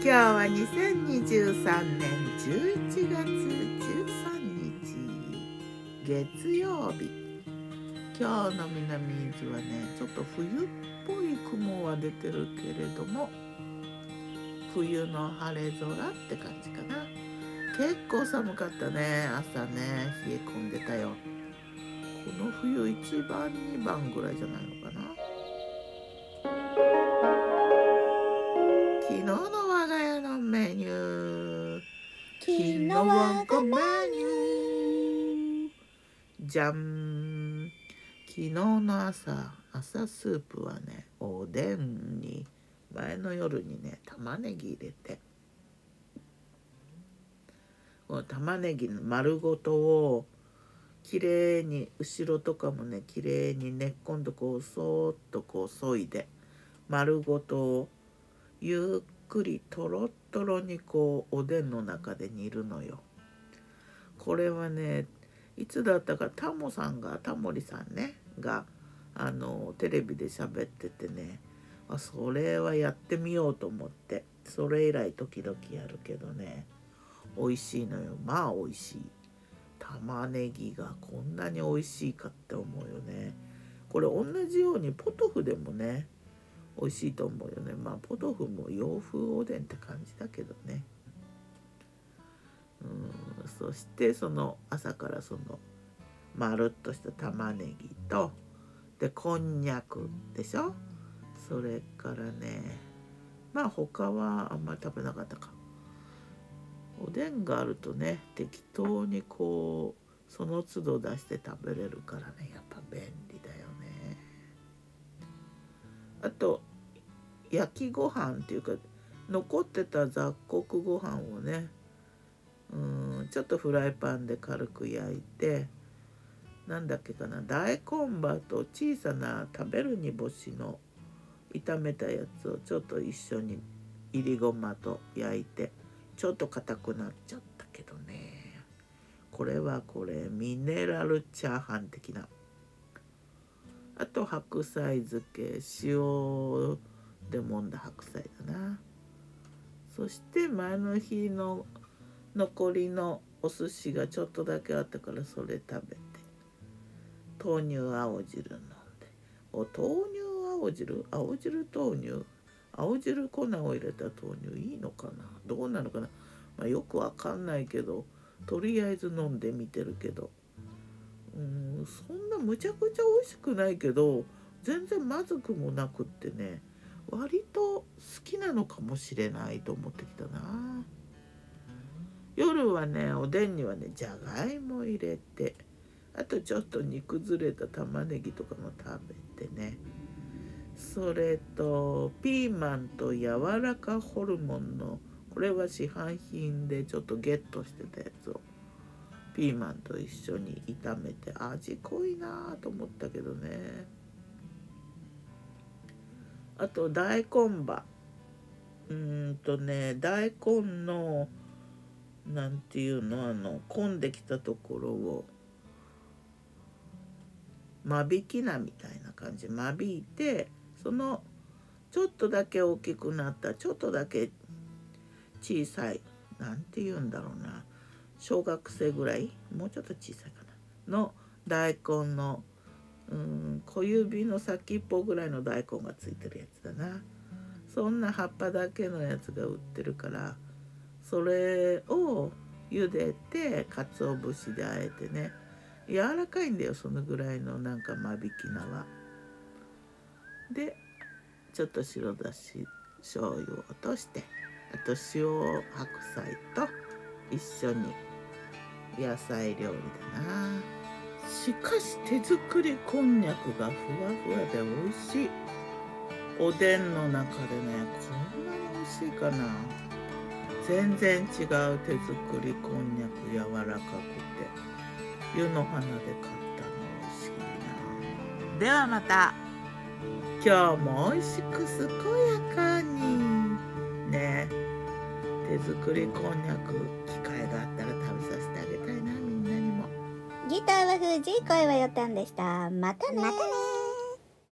今日は2023年11月13日月曜日。今日の南伊豆はねちょっと冬っぽい雲は出てるけれども冬の晴れ空って感じかな。結構寒かったね朝ね冷え込んでたよ。この冬1番2番ぐらいじゃないのかな。昨日我がメニューじゃん昨日の朝朝スープはねおでんに前の夜にね玉ねぎ入れて。この玉ねぎの丸ごとをきれいに後ろとかもねきれいに根っこんとこうそーっとこうそいで丸ごとをゆっくりとろっとろにこうおでんの中で煮るのよ。これはねいつだったかタモさんがタモリさんねがあのテレビで喋っててねあそれはやってみようと思ってそれ以来時々やるけどね美味しいのよまあ美味しい。玉ねぎがこんなに美味しいかって思うよねこれ同じようにポトフでもね美味しいと思うよね。まあポトフも洋風おでんって感じだけどね。うんそしてその朝からそのまるっとした玉ねぎとでこんにゃくでしょ？それからねまあ他はあんまり食べなかったか。おでんがあるとね適当にこうその都度出して食べれるからね。やっぱ便利だよね。あと焼きご飯っていうか残ってた雑穀ご飯をねうんちょっとフライパンで軽く焼いてなんだっけかな大根葉と小さな食べる煮干しの炒めたやつをちょっと一緒にいりごまと焼いてちょっと硬くなっちゃったけどね。これはこれミネラルチャーハン的な。あと白菜漬け塩で揉んだ白菜だな。そして前の日の残りのお寿司がちょっとだけあったからそれ食べて。豆乳青汁飲んで。お豆乳青汁？青汁豆乳？青汁粉を入れた豆乳いいのかな？どうなのかな、まあ、よくわかんないけどとりあえず飲んでみてるけど。うんそんなむちゃくちゃ美味しくないけど全然まずくもなくってね。割と好きなのかもしれないと思ってきたな。夜はねおでんにはねじゃがいも入れてあとちょっと煮崩れた玉ねぎとかも食べてね。それとピーマンと柔らかホルモンのこれは市販品でちょっとゲットしてたやつをピーマンと一緒に炒めて味濃いなと思ったけどね。あと大根葉。うんとね大根のなんていうのあの混んできたところを間引き菜みたいな感じ。間引いてそのちょっとだけ大きくなったちょっとだけ小さい何て言うんだろうな小学生ぐらい？もうちょっと小さいかな。の大根のうん小指の先っぽぐらいの大根がついてるやつだなそんな葉っぱだけのやつが売ってるからそれを茹でて鰹節であえてね柔らかいんだよそのぐらいのなんか間引き菜は。でちょっと白だし醤油を落としてあと塩白菜と一緒に野菜料理だなしかし手作りこんにゃくがふわふわで美味しい。おでんの中でねこんなに美味しいかな。全然違う手作りこんにゃく柔らかくて。湯の花で買ったの美味しいな。ではまた。今日も美味しく健やかに。ね。手作りこんにゃく機会があったら食べさせてあげたいなみんなにもギターは藤井声はよたんでした。またねまたね